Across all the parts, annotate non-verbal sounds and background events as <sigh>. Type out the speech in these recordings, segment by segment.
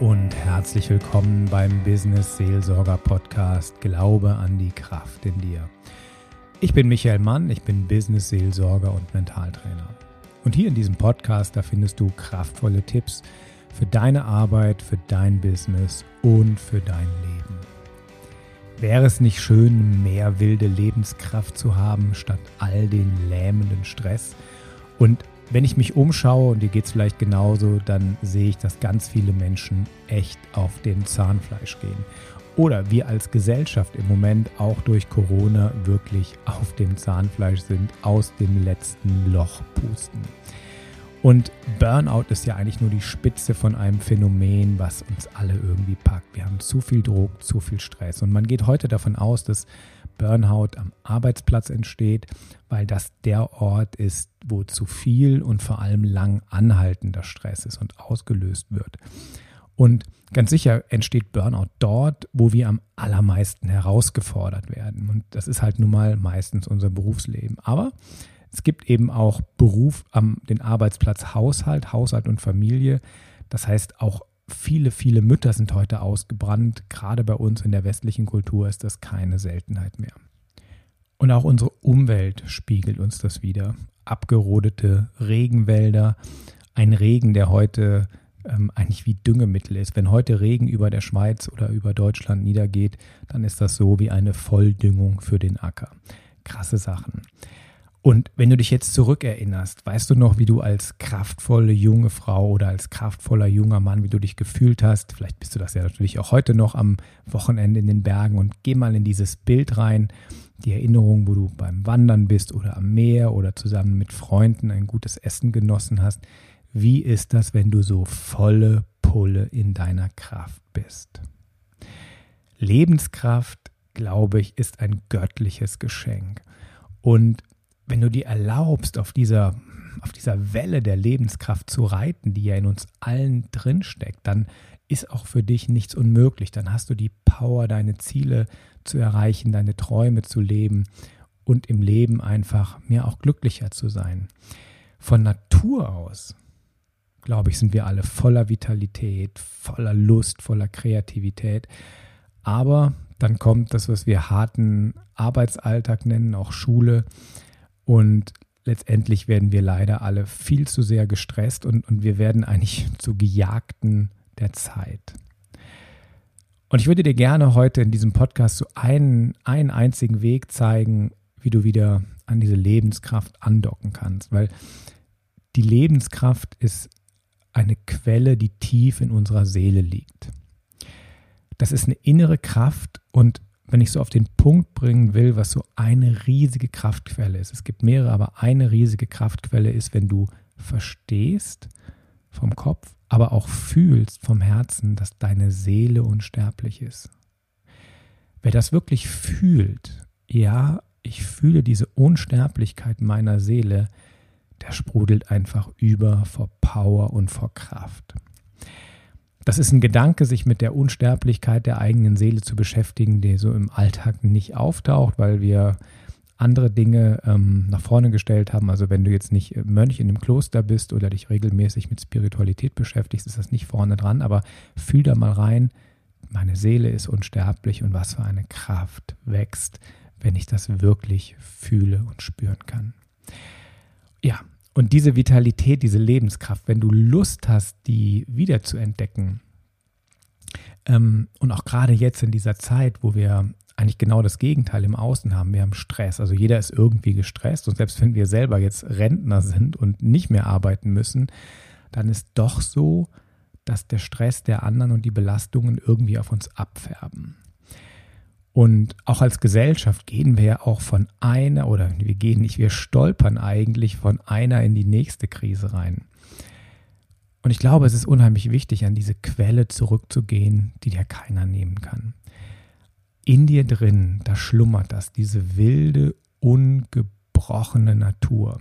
Und herzlich willkommen beim Business Seelsorger Podcast Glaube an die Kraft in dir. Ich bin Michael Mann, ich bin Business Seelsorger und Mentaltrainer. Und hier in diesem Podcast, da findest du kraftvolle Tipps für deine Arbeit, für dein Business und für dein Leben. Wäre es nicht schön, mehr wilde Lebenskraft zu haben, statt all den lähmenden Stress? Und wenn ich mich umschaue, und dir geht es vielleicht genauso, dann sehe ich, dass ganz viele Menschen echt auf dem Zahnfleisch gehen. Oder wir als Gesellschaft im Moment auch durch Corona wirklich auf dem Zahnfleisch sind, aus dem letzten Loch pusten. Und Burnout ist ja eigentlich nur die Spitze von einem Phänomen, was uns alle irgendwie packt. Wir haben zu viel Druck, zu viel Stress. Und man geht heute davon aus, dass Burnout am Arbeitsplatz entsteht, weil das der Ort ist, wo zu viel und vor allem lang anhaltender Stress ist und ausgelöst wird. Und ganz sicher entsteht Burnout dort, wo wir am allermeisten herausgefordert werden. Und das ist halt nun mal meistens unser Berufsleben. Aber es gibt eben auch Beruf am den Arbeitsplatz Haushalt, Haushalt und Familie. Das heißt, auch viele, viele Mütter sind heute ausgebrannt. Gerade bei uns in der westlichen Kultur ist das keine Seltenheit mehr. Und auch unsere Umwelt spiegelt uns das wieder. Abgerodete Regenwälder, ein Regen, der heute ähm, eigentlich wie Düngemittel ist. Wenn heute Regen über der Schweiz oder über Deutschland niedergeht, dann ist das so wie eine Volldüngung für den Acker. Krasse Sachen. Und wenn du dich jetzt zurückerinnerst, weißt du noch, wie du als kraftvolle junge Frau oder als kraftvoller junger Mann, wie du dich gefühlt hast? Vielleicht bist du das ja natürlich auch heute noch am Wochenende in den Bergen und geh mal in dieses Bild rein, die Erinnerung, wo du beim Wandern bist oder am Meer oder zusammen mit Freunden ein gutes Essen genossen hast. Wie ist das, wenn du so volle Pulle in deiner Kraft bist? Lebenskraft, glaube ich, ist ein göttliches Geschenk. Und wenn du dir erlaubst, auf dieser, auf dieser Welle der Lebenskraft zu reiten, die ja in uns allen drinsteckt, dann ist auch für dich nichts unmöglich. Dann hast du die Power, deine Ziele zu erreichen, deine Träume zu leben und im Leben einfach mehr auch glücklicher zu sein. Von Natur aus, glaube ich, sind wir alle voller Vitalität, voller Lust, voller Kreativität. Aber dann kommt das, was wir harten Arbeitsalltag nennen, auch Schule. Und letztendlich werden wir leider alle viel zu sehr gestresst und, und wir werden eigentlich <laughs> zu Gejagten der Zeit. Und ich würde dir gerne heute in diesem Podcast so einen, einen einzigen Weg zeigen, wie du wieder an diese Lebenskraft andocken kannst. Weil die Lebenskraft ist eine Quelle, die tief in unserer Seele liegt. Das ist eine innere Kraft und wenn ich so auf den Punkt bringen will, was so eine riesige Kraftquelle ist. Es gibt mehrere, aber eine riesige Kraftquelle ist, wenn du verstehst vom Kopf, aber auch fühlst vom Herzen, dass deine Seele unsterblich ist. Wer das wirklich fühlt, ja, ich fühle diese Unsterblichkeit meiner Seele, der sprudelt einfach über vor Power und vor Kraft. Das ist ein Gedanke, sich mit der Unsterblichkeit der eigenen Seele zu beschäftigen, der so im Alltag nicht auftaucht, weil wir andere Dinge ähm, nach vorne gestellt haben. Also wenn du jetzt nicht Mönch in einem Kloster bist oder dich regelmäßig mit Spiritualität beschäftigst, ist das nicht vorne dran. Aber fühl da mal rein, meine Seele ist unsterblich und was für eine Kraft wächst, wenn ich das wirklich fühle und spüren kann. Ja, und diese Vitalität, diese Lebenskraft, wenn du Lust hast, die wieder zu entdecken, ähm, und auch gerade jetzt in dieser Zeit, wo wir eigentlich genau das Gegenteil im Außen haben, wir haben Stress. Also jeder ist irgendwie gestresst und selbst wenn wir selber jetzt Rentner sind und nicht mehr arbeiten müssen, dann ist doch so, dass der Stress der anderen und die Belastungen irgendwie auf uns abfärben. Und auch als Gesellschaft gehen wir ja auch von einer, oder wir gehen nicht, wir stolpern eigentlich von einer in die nächste Krise rein. Und ich glaube, es ist unheimlich wichtig, an diese Quelle zurückzugehen, die dir keiner nehmen kann. In dir drin, da schlummert das, diese wilde, ungebrochene Natur.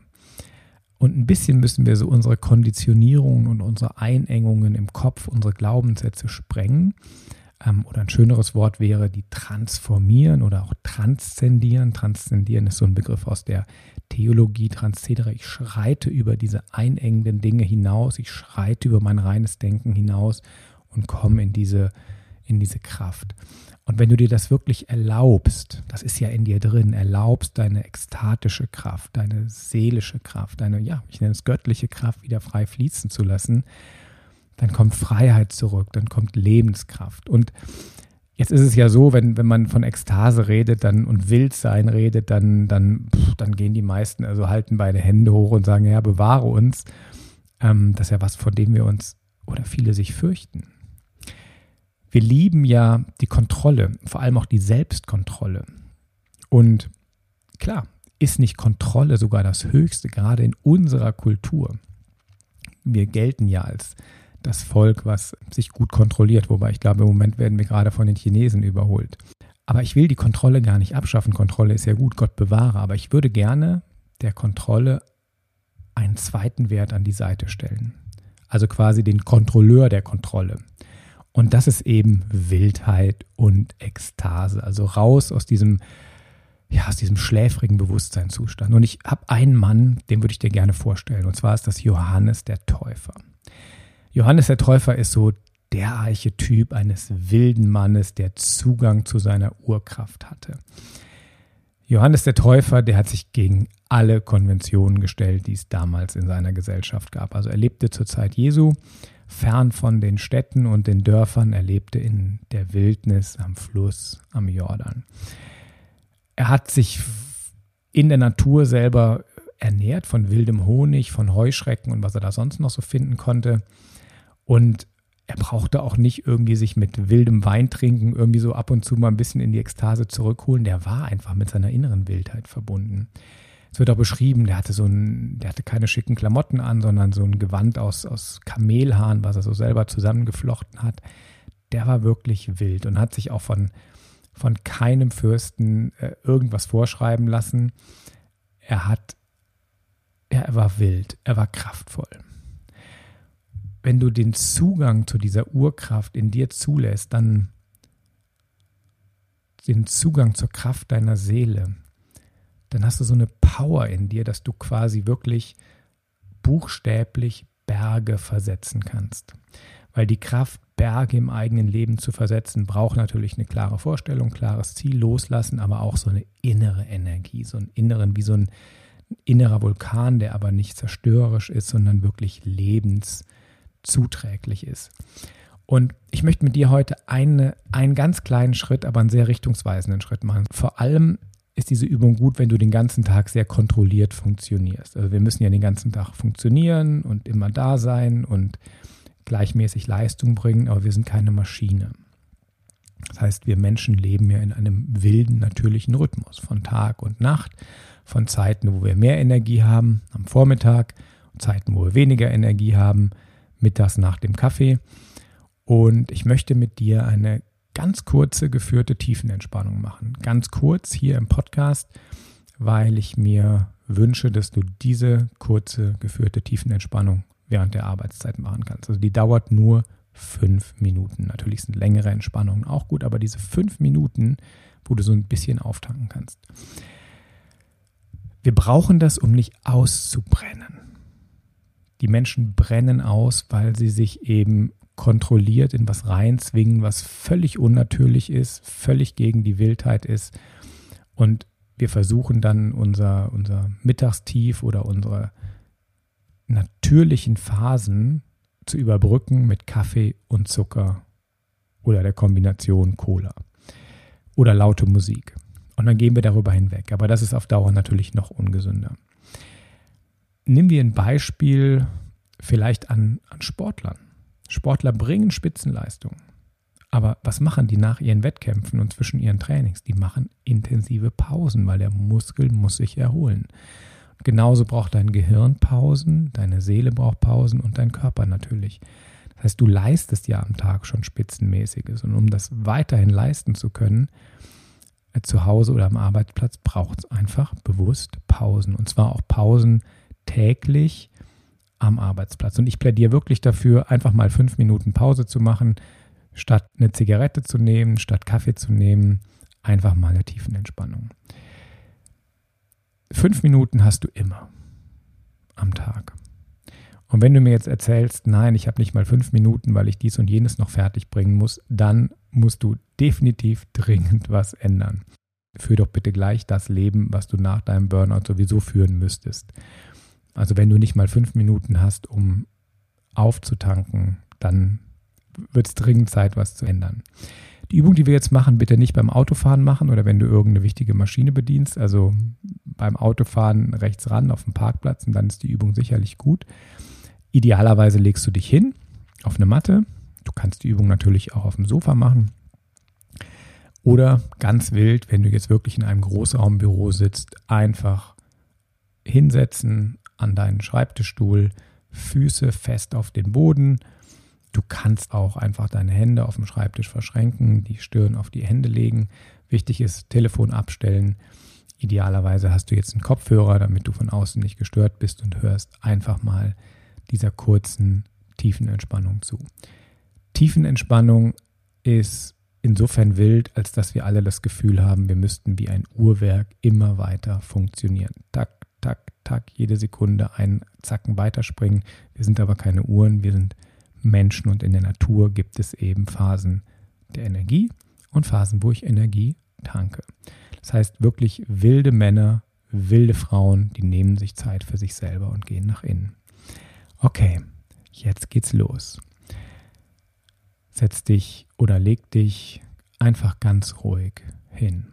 Und ein bisschen müssen wir so unsere Konditionierungen und unsere Einengungen im Kopf, unsere Glaubenssätze sprengen ähm, oder ein schöneres Wort wäre die transformieren oder auch transzendieren. Transzendieren ist so ein Begriff aus der Theologie, transzedere. Ich schreite über diese einengenden Dinge hinaus, ich schreite über mein reines Denken hinaus und komm in diese, in diese Kraft. Und wenn du dir das wirklich erlaubst, das ist ja in dir drin, erlaubst deine ekstatische Kraft, deine seelische Kraft, deine, ja, ich nenne es göttliche Kraft wieder frei fließen zu lassen, dann kommt Freiheit zurück, dann kommt Lebenskraft. Und jetzt ist es ja so, wenn, wenn man von Ekstase redet dann und Wildsein redet, dann, dann, pff, dann gehen die meisten, also halten beide Hände hoch und sagen, ja, bewahre uns. Ähm, das ist ja was, vor dem wir uns oder viele sich fürchten. Wir lieben ja die Kontrolle, vor allem auch die Selbstkontrolle. Und klar, ist nicht Kontrolle sogar das Höchste, gerade in unserer Kultur. Wir gelten ja als das Volk, was sich gut kontrolliert, wobei ich glaube, im Moment werden wir gerade von den Chinesen überholt. Aber ich will die Kontrolle gar nicht abschaffen. Kontrolle ist ja gut, Gott bewahre. Aber ich würde gerne der Kontrolle einen zweiten Wert an die Seite stellen. Also quasi den Kontrolleur der Kontrolle. Und das ist eben Wildheit und Ekstase. Also raus aus diesem, ja, aus diesem schläfrigen Bewusstseinszustand. Und ich habe einen Mann, den würde ich dir gerne vorstellen. Und zwar ist das Johannes der Täufer. Johannes der Täufer ist so der Archetyp eines wilden Mannes, der Zugang zu seiner Urkraft hatte. Johannes der Täufer, der hat sich gegen alle Konventionen gestellt, die es damals in seiner Gesellschaft gab. Also er lebte zur Zeit Jesu fern von den Städten und den Dörfern, er lebte in der Wildnis am Fluss, am Jordan. Er hat sich in der Natur selber ernährt von wildem Honig, von Heuschrecken und was er da sonst noch so finden konnte. Und er brauchte auch nicht irgendwie sich mit wildem Wein trinken, irgendwie so ab und zu mal ein bisschen in die Ekstase zurückholen. Der war einfach mit seiner inneren Wildheit verbunden. Es wird auch beschrieben, der hatte so ein, der hatte keine schicken Klamotten an, sondern so ein Gewand aus, aus Kamelhaaren, was er so selber zusammengeflochten hat. Der war wirklich wild und hat sich auch von, von keinem Fürsten äh, irgendwas vorschreiben lassen. Er hat, ja, er war wild, er war kraftvoll wenn du den Zugang zu dieser Urkraft in dir zulässt, dann den Zugang zur Kraft deiner Seele, dann hast du so eine Power in dir, dass du quasi wirklich buchstäblich Berge versetzen kannst. Weil die Kraft, Berge im eigenen Leben zu versetzen, braucht natürlich eine klare Vorstellung, klares Ziel, loslassen, aber auch so eine innere Energie, so einen inneren, wie so ein innerer Vulkan, der aber nicht zerstörerisch ist, sondern wirklich lebens, zuträglich ist. Und ich möchte mit dir heute eine, einen ganz kleinen Schritt, aber einen sehr richtungsweisenden Schritt machen. Vor allem ist diese Übung gut, wenn du den ganzen Tag sehr kontrolliert funktionierst. Also wir müssen ja den ganzen Tag funktionieren und immer da sein und gleichmäßig Leistung bringen, aber wir sind keine Maschine. Das heißt, wir Menschen leben ja in einem wilden, natürlichen Rhythmus von Tag und Nacht, von Zeiten, wo wir mehr Energie haben am Vormittag, Zeiten, wo wir weniger Energie haben, mittags nach dem Kaffee. Und ich möchte mit dir eine ganz kurze geführte Tiefenentspannung machen. Ganz kurz hier im Podcast, weil ich mir wünsche, dass du diese kurze geführte Tiefenentspannung während der Arbeitszeit machen kannst. Also die dauert nur fünf Minuten. Natürlich sind längere Entspannungen auch gut, aber diese fünf Minuten, wo du so ein bisschen auftanken kannst. Wir brauchen das, um nicht auszubrennen. Die Menschen brennen aus, weil sie sich eben kontrolliert in was reinzwingen, was völlig unnatürlich ist, völlig gegen die Wildheit ist. Und wir versuchen dann unser, unser Mittagstief oder unsere natürlichen Phasen zu überbrücken mit Kaffee und Zucker oder der Kombination Cola oder laute Musik. Und dann gehen wir darüber hinweg. Aber das ist auf Dauer natürlich noch ungesünder. Nehmen wir ein Beispiel vielleicht an, an Sportlern. Sportler bringen Spitzenleistungen. Aber was machen die nach ihren Wettkämpfen und zwischen ihren Trainings? Die machen intensive Pausen, weil der Muskel muss sich erholen. genauso braucht dein Gehirn Pausen, deine Seele braucht Pausen und dein Körper natürlich. Das heißt, du leistest ja am Tag schon Spitzenmäßiges. Und um das weiterhin leisten zu können, äh, zu Hause oder am Arbeitsplatz, braucht es einfach bewusst Pausen. Und zwar auch Pausen täglich am Arbeitsplatz. Und ich plädiere wirklich dafür, einfach mal fünf Minuten Pause zu machen, statt eine Zigarette zu nehmen, statt Kaffee zu nehmen, einfach mal eine Tiefenentspannung. Fünf Minuten hast du immer am Tag. Und wenn du mir jetzt erzählst, nein, ich habe nicht mal fünf Minuten, weil ich dies und jenes noch fertig bringen muss, dann musst du definitiv dringend was ändern. Führ doch bitte gleich das Leben, was du nach deinem Burnout sowieso führen müsstest. Also wenn du nicht mal fünf Minuten hast, um aufzutanken, dann wird es dringend Zeit, was zu ändern. Die Übung, die wir jetzt machen, bitte nicht beim Autofahren machen oder wenn du irgendeine wichtige Maschine bedienst. Also beim Autofahren rechts ran auf dem Parkplatz und dann ist die Übung sicherlich gut. Idealerweise legst du dich hin auf eine Matte. Du kannst die Übung natürlich auch auf dem Sofa machen. Oder ganz wild, wenn du jetzt wirklich in einem Großraumbüro sitzt, einfach hinsetzen an deinen Schreibtischstuhl, Füße fest auf den Boden. Du kannst auch einfach deine Hände auf dem Schreibtisch verschränken, die Stirn auf die Hände legen. Wichtig ist, Telefon abstellen. Idealerweise hast du jetzt einen Kopfhörer, damit du von außen nicht gestört bist und hörst einfach mal dieser kurzen Tiefenentspannung zu. Tiefenentspannung ist insofern wild, als dass wir alle das Gefühl haben, wir müssten wie ein Uhrwerk immer weiter funktionieren. Tak, tak, tak, jede Sekunde einen Zacken weiterspringen. Wir sind aber keine Uhren, wir sind Menschen und in der Natur gibt es eben Phasen der Energie und Phasen, wo ich Energie tanke. Das heißt wirklich wilde Männer, wilde Frauen, die nehmen sich Zeit für sich selber und gehen nach innen. Okay, jetzt geht's los. Setz dich oder leg dich einfach ganz ruhig hin.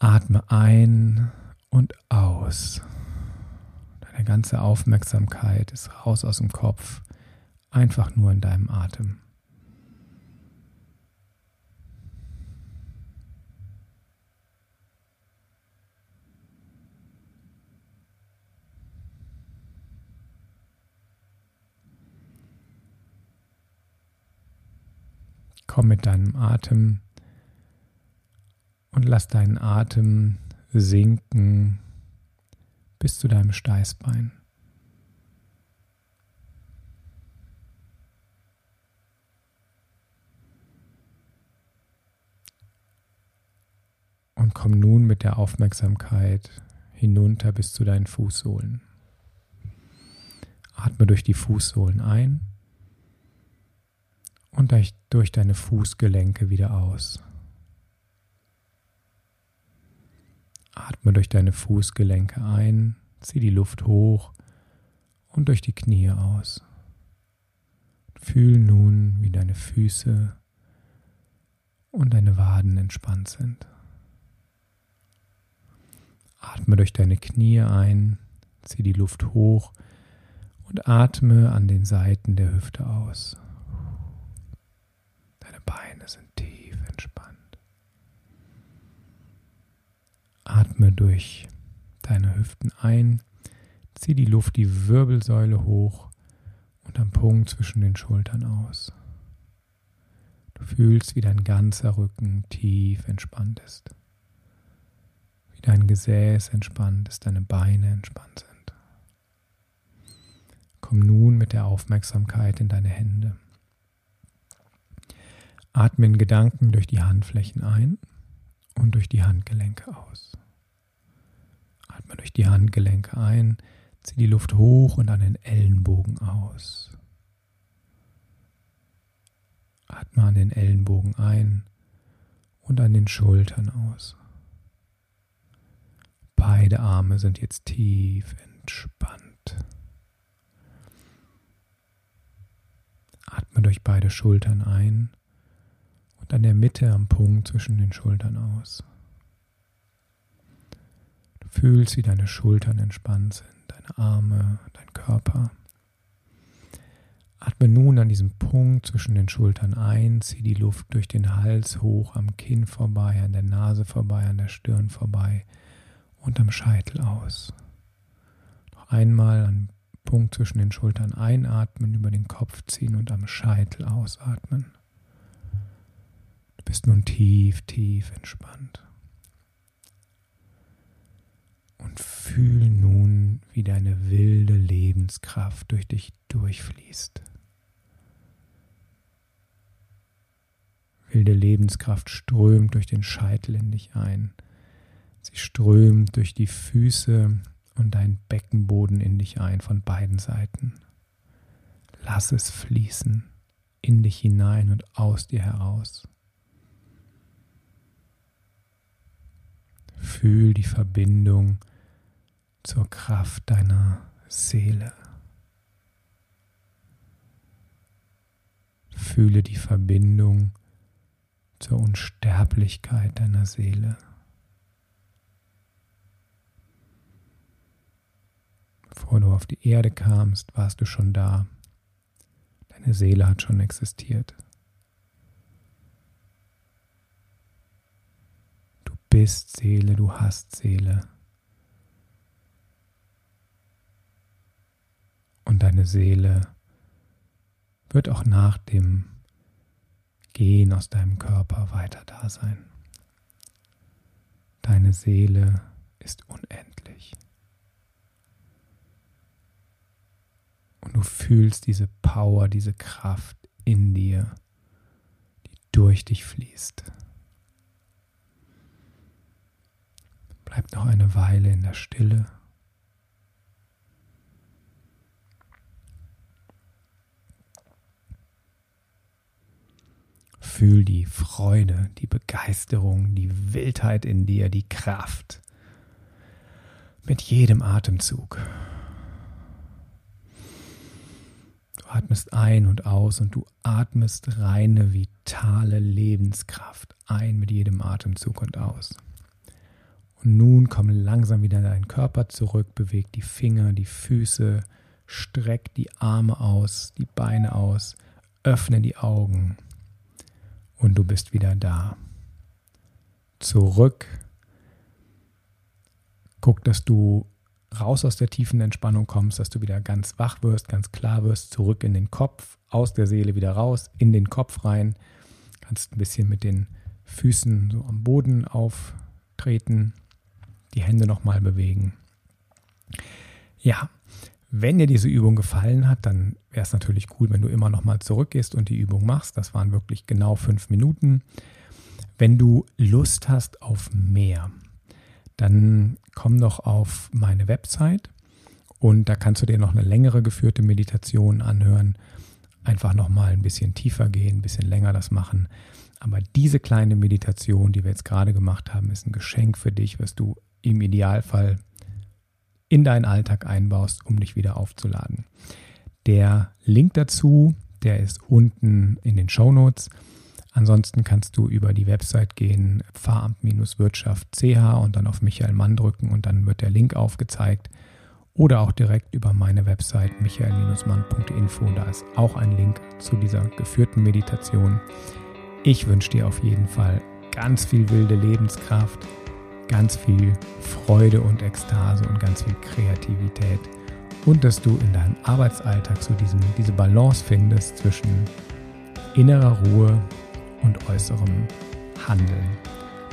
Atme ein und aus. Deine ganze Aufmerksamkeit ist raus aus dem Kopf, einfach nur in deinem Atem. Komm mit deinem Atem lass deinen Atem sinken bis zu deinem Steißbein. Und komm nun mit der Aufmerksamkeit hinunter bis zu deinen Fußsohlen. Atme durch die Fußsohlen ein und durch deine Fußgelenke wieder aus. Atme durch deine Fußgelenke ein, zieh die Luft hoch und durch die Knie aus. Fühl nun, wie deine Füße und deine Waden entspannt sind. Atme durch deine Knie ein, zieh die Luft hoch und atme an den Seiten der Hüfte aus. Beine sind tief entspannt. Atme durch deine Hüften ein, zieh die Luft die Wirbelsäule hoch und am Punkt zwischen den Schultern aus. Du fühlst, wie dein ganzer Rücken tief entspannt ist. Wie dein Gesäß entspannt ist, deine Beine entspannt sind. Komm nun mit der Aufmerksamkeit in deine Hände. Atme in Gedanken durch die Handflächen ein und durch die Handgelenke aus. Atme durch die Handgelenke ein, zieh die Luft hoch und an den Ellenbogen aus. Atme an den Ellenbogen ein und an den Schultern aus. Beide Arme sind jetzt tief entspannt. Atme durch beide Schultern ein und an der Mitte am Punkt zwischen den Schultern aus. Du fühlst, wie deine Schultern entspannt sind, deine Arme, dein Körper. Atme nun an diesem Punkt zwischen den Schultern ein, zieh die Luft durch den Hals hoch, am Kinn vorbei, an der Nase vorbei, an der Stirn vorbei und am Scheitel aus. Noch einmal an Punkt zwischen den Schultern einatmen, über den Kopf ziehen und am Scheitel ausatmen bist nun tief, tief entspannt. Und fühl nun, wie deine wilde Lebenskraft durch dich durchfließt. Wilde Lebenskraft strömt durch den Scheitel in dich ein. Sie strömt durch die Füße und deinen Beckenboden in dich ein von beiden Seiten. Lass es fließen in dich hinein und aus dir heraus. Fühl die Verbindung zur Kraft deiner Seele. Fühle die Verbindung zur Unsterblichkeit deiner Seele. Bevor du auf die Erde kamst, warst du schon da. Deine Seele hat schon existiert. Bist Seele, du hast Seele. Und deine Seele wird auch nach dem Gehen aus deinem Körper weiter da sein. Deine Seele ist unendlich. Und du fühlst diese Power, diese Kraft in dir, die durch dich fließt. Bleib noch eine Weile in der Stille. Fühl die Freude, die Begeisterung, die Wildheit in dir, die Kraft mit jedem Atemzug. Du atmest ein und aus und du atmest reine, vitale Lebenskraft ein mit jedem Atemzug und aus. Und nun komm langsam wieder in deinen Körper zurück, beweg die Finger, die Füße, streck die Arme aus, die Beine aus, öffne die Augen und du bist wieder da. Zurück. Guck, dass du raus aus der tiefen Entspannung kommst, dass du wieder ganz wach wirst, ganz klar wirst, zurück in den Kopf, aus der Seele wieder raus, in den Kopf rein. Kannst ein bisschen mit den Füßen so am Boden auftreten, die Hände nochmal bewegen. Ja, wenn dir diese Übung gefallen hat, dann wäre es natürlich cool, wenn du immer noch mal zurückgehst und die Übung machst. Das waren wirklich genau fünf Minuten. Wenn du Lust hast auf mehr, dann komm doch auf meine Website und da kannst du dir noch eine längere geführte Meditation anhören. Einfach noch mal ein bisschen tiefer gehen, ein bisschen länger das machen. Aber diese kleine Meditation, die wir jetzt gerade gemacht haben, ist ein Geschenk für dich, was du im Idealfall in deinen Alltag einbaust, um dich wieder aufzuladen. Der Link dazu, der ist unten in den Show Notes. Ansonsten kannst du über die Website gehen, Pfarramt-Wirtschaft.ch und dann auf Michael Mann drücken und dann wird der Link aufgezeigt. Oder auch direkt über meine Website michael-mann.info. Da ist auch ein Link zu dieser geführten Meditation. Ich wünsche dir auf jeden Fall ganz viel wilde Lebenskraft ganz viel Freude und Ekstase und ganz viel Kreativität und dass du in deinem Arbeitsalltag so diesen, diese Balance findest zwischen innerer Ruhe und äußerem Handeln.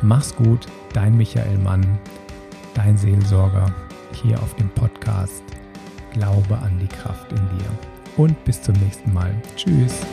Mach's gut, dein Michael Mann, dein Seelsorger hier auf dem Podcast Glaube an die Kraft in dir. Und bis zum nächsten Mal. Tschüss.